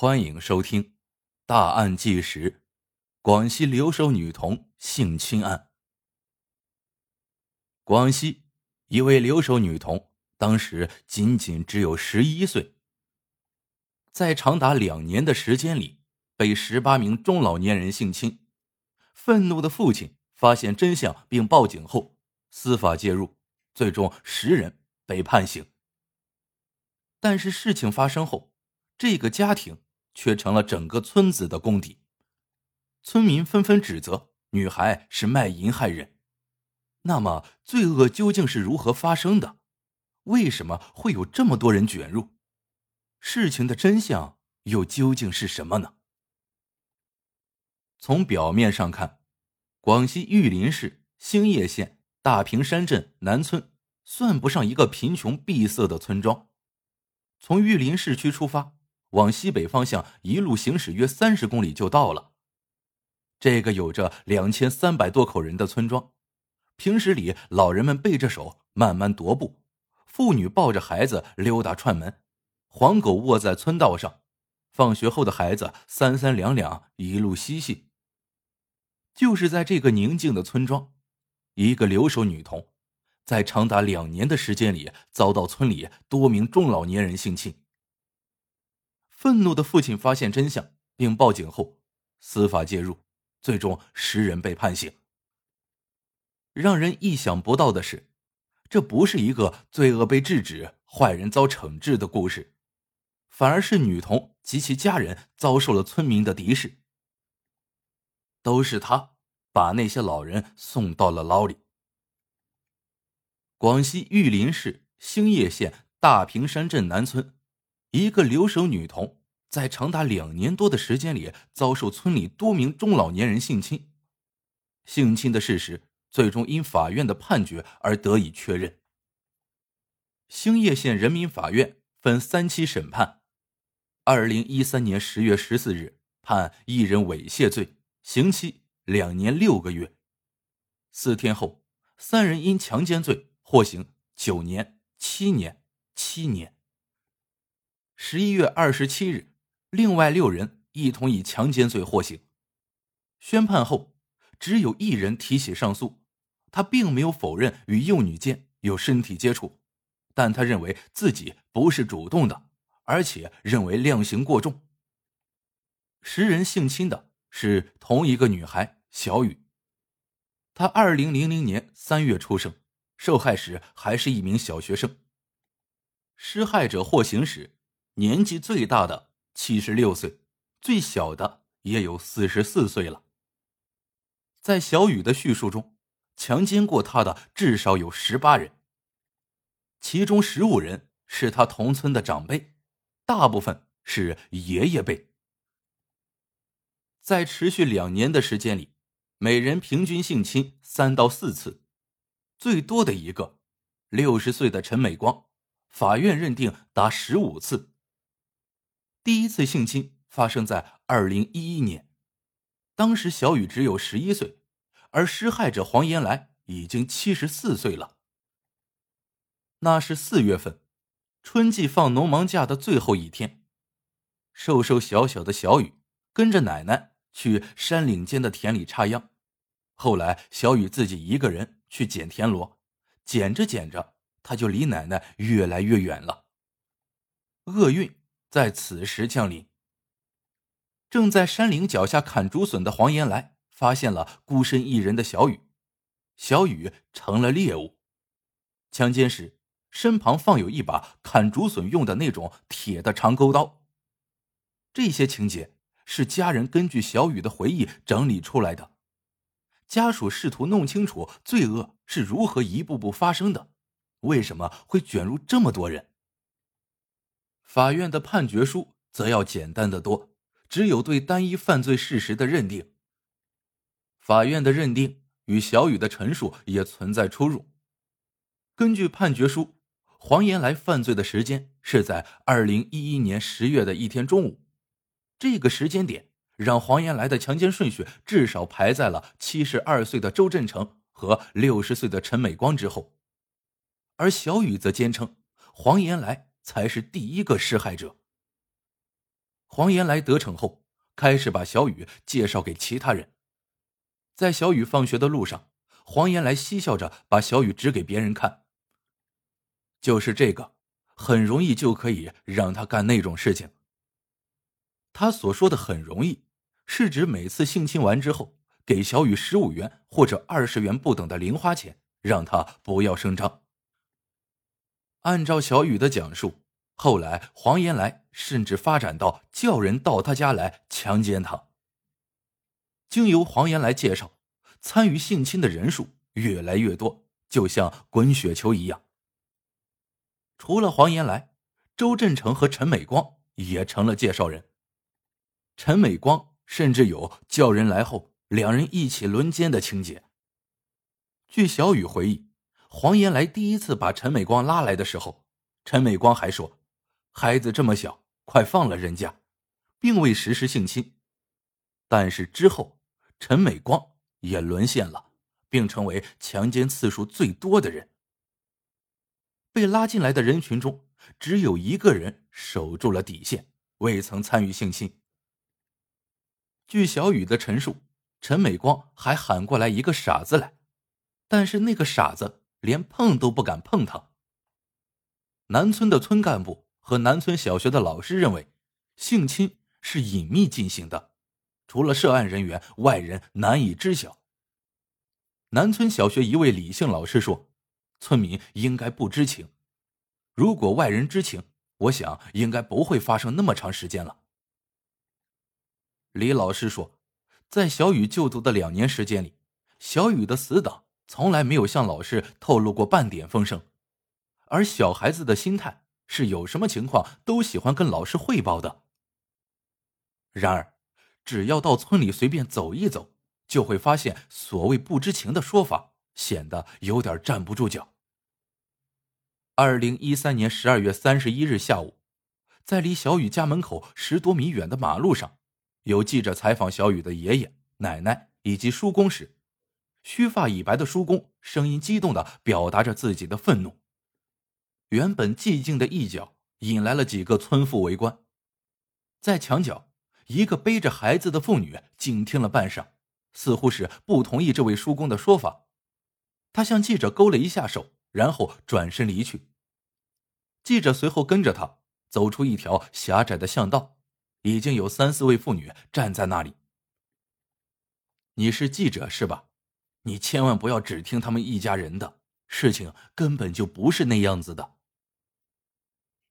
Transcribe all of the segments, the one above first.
欢迎收听《大案纪实：广西留守女童性侵案》。广西一位留守女童当时仅仅只有十一岁，在长达两年的时间里，被十八名中老年人性侵。愤怒的父亲发现真相并报警后，司法介入，最终十人被判刑。但是事情发生后，这个家庭却成了整个村子的公敌。村民纷纷指责女孩是卖淫害人。那么，罪恶究竟是如何发生的？为什么会有这么多人卷入？事情的真相又究竟是什么呢？从表面上看，广西玉林市兴业县大平山镇南村算不上一个贫穷闭塞的村庄。从玉林市区出发。往西北方向一路行驶约三十公里就到了。这个有着两千三百多口人的村庄，平时里老人们背着手慢慢踱步，妇女抱着孩子溜达串门，黄狗卧在村道上，放学后的孩子三三两两一路嬉戏。就是在这个宁静的村庄，一个留守女童，在长达两年的时间里遭到村里多名中老年人性侵。愤怒的父亲发现真相并报警后，司法介入，最终十人被判刑。让人意想不到的是，这不是一个罪恶被制止、坏人遭惩治的故事，反而是女童及其家人遭受了村民的敌视。都是他把那些老人送到了牢里。广西玉林市兴业县大平山镇南村。一个留守女童在长达两年多的时间里遭受村里多名中老年人性侵，性侵的事实最终因法院的判决而得以确认。兴业县人民法院分三期审判，二零一三年十月十四日判一人猥亵罪，刑期两年六个月。四天后，三人因强奸罪获刑九年、七年、七年。十一月二十七日，另外六人一同以强奸罪获刑。宣判后，只有一人提起上诉，他并没有否认与幼女间有身体接触，但他认为自己不是主动的，而且认为量刑过重。十人性侵的是同一个女孩小雨，她二零零零年三月出生，受害时还是一名小学生。施害者获刑时。年纪最大的七十六岁，最小的也有四十四岁了。在小雨的叙述中，强奸过他的至少有十八人，其中十五人是他同村的长辈，大部分是爷爷辈。在持续两年的时间里，每人平均性侵三到四次，最多的一个六十岁的陈美光，法院认定达十五次。第一次性侵发生在二零一一年，当时小雨只有十一岁，而施害者黄延来已经七十四岁了。那是四月份，春季放农忙假的最后一天，瘦瘦小小的小雨跟着奶奶去山岭间的田里插秧，后来小雨自己一个人去捡田螺，捡着捡着，他就离奶奶越来越远了。厄运。在此时降临。正在山岭脚下砍竹笋的黄岩来发现了孤身一人的小雨，小雨成了猎物。强奸时，身旁放有一把砍竹笋用的那种铁的长钩刀。这些情节是家人根据小雨的回忆整理出来的。家属试图弄清楚罪恶是如何一步步发生的，为什么会卷入这么多人？法院的判决书则要简单的多，只有对单一犯罪事实的认定。法院的认定与小雨的陈述也存在出入。根据判决书，黄延来犯罪的时间是在二零一一年十月的一天中午，这个时间点让黄延来的强奸顺序至少排在了七十二岁的周振成和六十岁的陈美光之后，而小雨则坚称黄延来。才是第一个施害者。黄延来得逞后，开始把小雨介绍给其他人。在小雨放学的路上，黄延来嬉笑着把小雨指给别人看。就是这个，很容易就可以让他干那种事情。他所说的“很容易”，是指每次性侵完之后，给小雨十五元或者二十元不等的零花钱，让他不要声张。按照小雨的讲述，后来黄延来甚至发展到叫人到他家来强奸他。经由黄延来介绍，参与性侵的人数越来越多，就像滚雪球一样。除了黄延来，周振成和陈美光也成了介绍人。陈美光甚至有叫人来后两人一起轮奸的情节。据小雨回忆，黄延来第一次把陈美光拉来的时候，陈美光还说：“孩子这么小，快放了人家，并未实施性侵。”但是之后。陈美光也沦陷了，并成为强奸次数最多的人。被拉进来的人群中，只有一个人守住了底线，未曾参与性侵。据小雨的陈述，陈美光还喊过来一个傻子来，但是那个傻子连碰都不敢碰他。南村的村干部和南村小学的老师认为，性侵是隐秘进行的。除了涉案人员，外人难以知晓。南村小学一位李姓老师说：“村民应该不知情，如果外人知情，我想应该不会发生那么长时间了。”李老师说，在小雨就读的两年时间里，小雨的死党从来没有向老师透露过半点风声，而小孩子的心态是有什么情况都喜欢跟老师汇报的。然而。只要到村里随便走一走，就会发现所谓不知情的说法显得有点站不住脚。二零一三年十二月三十一日下午，在离小雨家门口十多米远的马路上，有记者采访小雨的爷爷、奶奶以及叔公时，须发已白的叔公声音激动的表达着自己的愤怒。原本寂静的一角引来了几个村妇围观，在墙角。一个背着孩子的妇女静听了半晌，似乎是不同意这位叔公的说法。他向记者勾了一下手，然后转身离去。记者随后跟着他走出一条狭窄的巷道，已经有三四位妇女站在那里。你是记者是吧？你千万不要只听他们一家人的，事情根本就不是那样子的。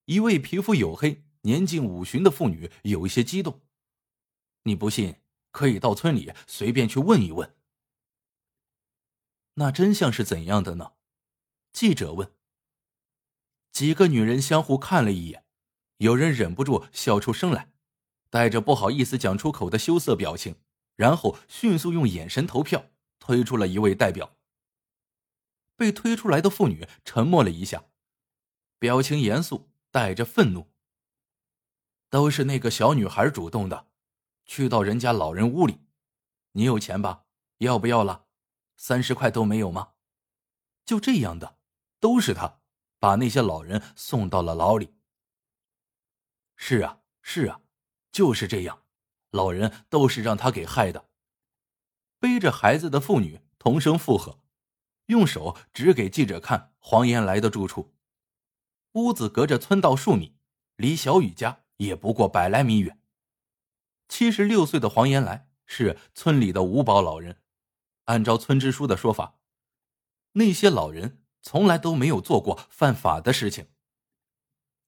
一位皮肤黝黑、年近五旬的妇女有一些激动。你不信，可以到村里随便去问一问。那真相是怎样的呢？记者问。几个女人相互看了一眼，有人忍不住笑出声来，带着不好意思讲出口的羞涩表情，然后迅速用眼神投票，推出了一位代表。被推出来的妇女沉默了一下，表情严肃，带着愤怒。都是那个小女孩主动的。去到人家老人屋里，你有钱吧？要不要了？三十块都没有吗？就这样的，都是他把那些老人送到了牢里。是啊，是啊，就是这样，老人都是让他给害的。背着孩子的妇女同声附和，用手指给记者看黄延来的住处。屋子隔着村道数米，离小雨家也不过百来米远。七十六岁的黄延来是村里的五保老人。按照村支书的说法，那些老人从来都没有做过犯法的事情。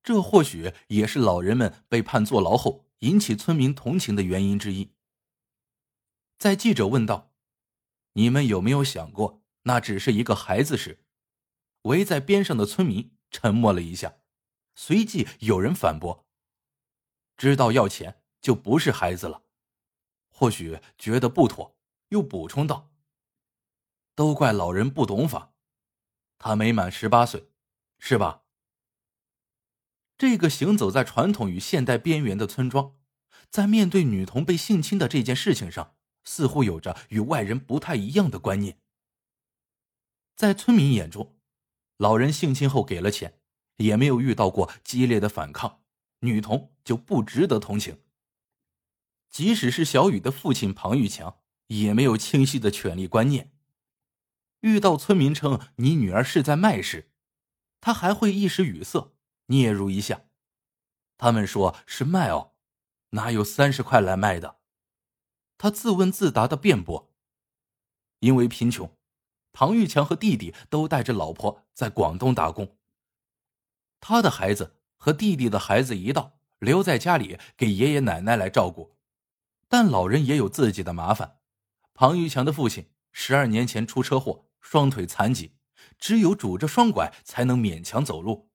这或许也是老人们被判坐牢后引起村民同情的原因之一。在记者问道：“你们有没有想过，那只是一个孩子时？”围在边上的村民沉默了一下，随即有人反驳：“知道要钱。”就不是孩子了，或许觉得不妥，又补充道：“都怪老人不懂法，他没满十八岁，是吧？”这个行走在传统与现代边缘的村庄，在面对女童被性侵的这件事情上，似乎有着与外人不太一样的观念。在村民眼中，老人性侵后给了钱，也没有遇到过激烈的反抗，女童就不值得同情。即使是小雨的父亲庞玉强，也没有清晰的权利观念。遇到村民称你女儿是在卖时，他还会一时语塞，嗫嚅一下。他们说是卖哦，哪有三十块来卖的？他自问自答的辩驳。因为贫穷，庞玉强和弟弟都带着老婆在广东打工。他的孩子和弟弟的孩子一道留在家里给爷爷奶奶来照顾，但老人也有自己的麻烦。庞玉强的父亲十二年前出车祸。双腿残疾，只有拄着双拐才能勉强走路，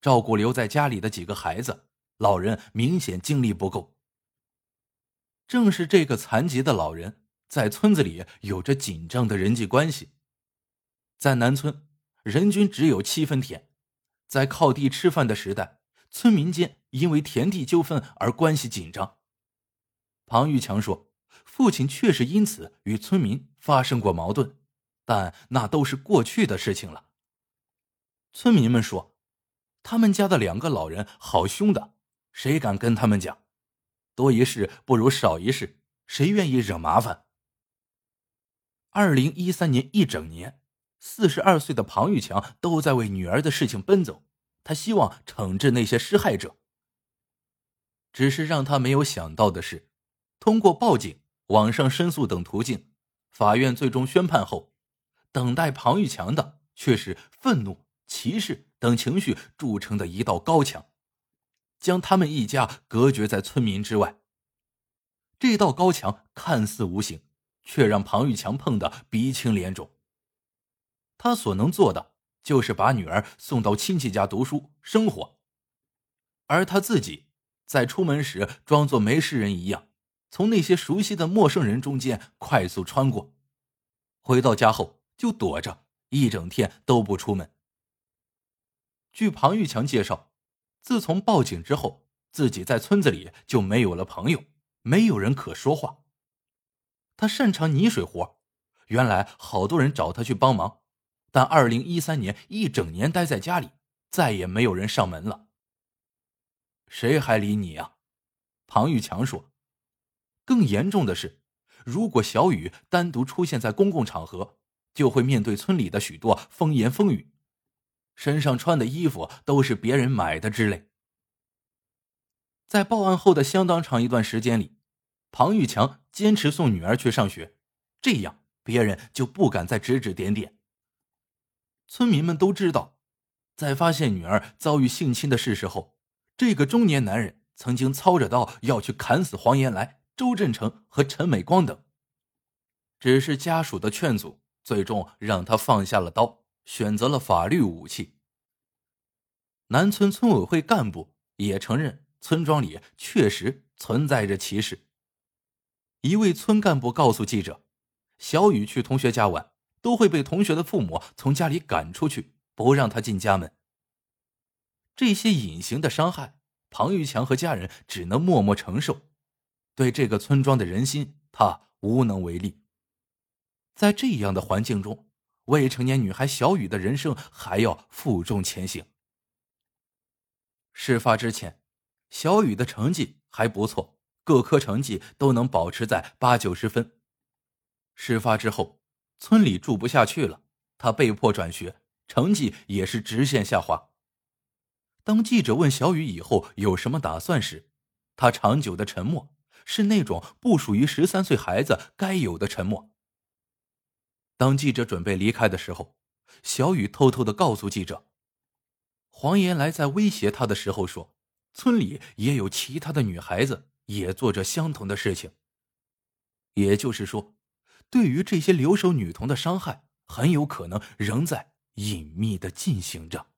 照顾留在家里的几个孩子，老人明显精力不够。正是这个残疾的老人，在村子里有着紧张的人际关系。在南村，人均只有七分田，在靠地吃饭的时代，村民间因为田地纠纷而关系紧张。庞玉强说，父亲确实因此与村民发生过矛盾。但那都是过去的事情了。村民们说，他们家的两个老人好凶的，谁敢跟他们讲？多一事不如少一事，谁愿意惹麻烦？二零一三年一整年，四十二岁的庞玉强都在为女儿的事情奔走，他希望惩治那些施害者。只是让他没有想到的是，通过报警、网上申诉等途径，法院最终宣判后。等待庞玉强的却是愤怒、歧视等情绪铸成的一道高墙，将他们一家隔绝在村民之外。这道高墙看似无形，却让庞玉强碰得鼻青脸肿。他所能做的就是把女儿送到亲戚家读书生活，而他自己在出门时装作没事人一样，从那些熟悉的陌生人中间快速穿过，回到家后。就躲着，一整天都不出门。据庞玉强介绍，自从报警之后，自己在村子里就没有了朋友，没有人可说话。他擅长泥水活，原来好多人找他去帮忙，但二零一三年一整年待在家里，再也没有人上门了。谁还理你呀？庞玉强说。更严重的是，如果小雨单独出现在公共场合，就会面对村里的许多风言风语，身上穿的衣服都是别人买的之类。在报案后的相当长一段时间里，庞玉强坚持送女儿去上学，这样别人就不敢再指指点点。村民们都知道，在发现女儿遭遇性侵的事实后，这个中年男人曾经操着刀要去砍死黄延来、周振成和陈美光等，只是家属的劝阻。最终让他放下了刀，选择了法律武器。南村村委会干部也承认，村庄里确实存在着歧视。一位村干部告诉记者：“小雨去同学家玩，都会被同学的父母从家里赶出去，不让他进家门。”这些隐形的伤害，庞玉强和家人只能默默承受。对这个村庄的人心，他无能为力。在这样的环境中，未成年女孩小雨的人生还要负重前行。事发之前，小雨的成绩还不错，各科成绩都能保持在八九十分。事发之后，村里住不下去了，她被迫转学，成绩也是直线下滑。当记者问小雨以后有什么打算时，她长久的沉默是那种不属于十三岁孩子该有的沉默。当记者准备离开的时候，小雨偷偷的告诉记者：“黄岩来在威胁他的时候说，村里也有其他的女孩子也做着相同的事情。也就是说，对于这些留守女童的伤害，很有可能仍在隐秘的进行着。”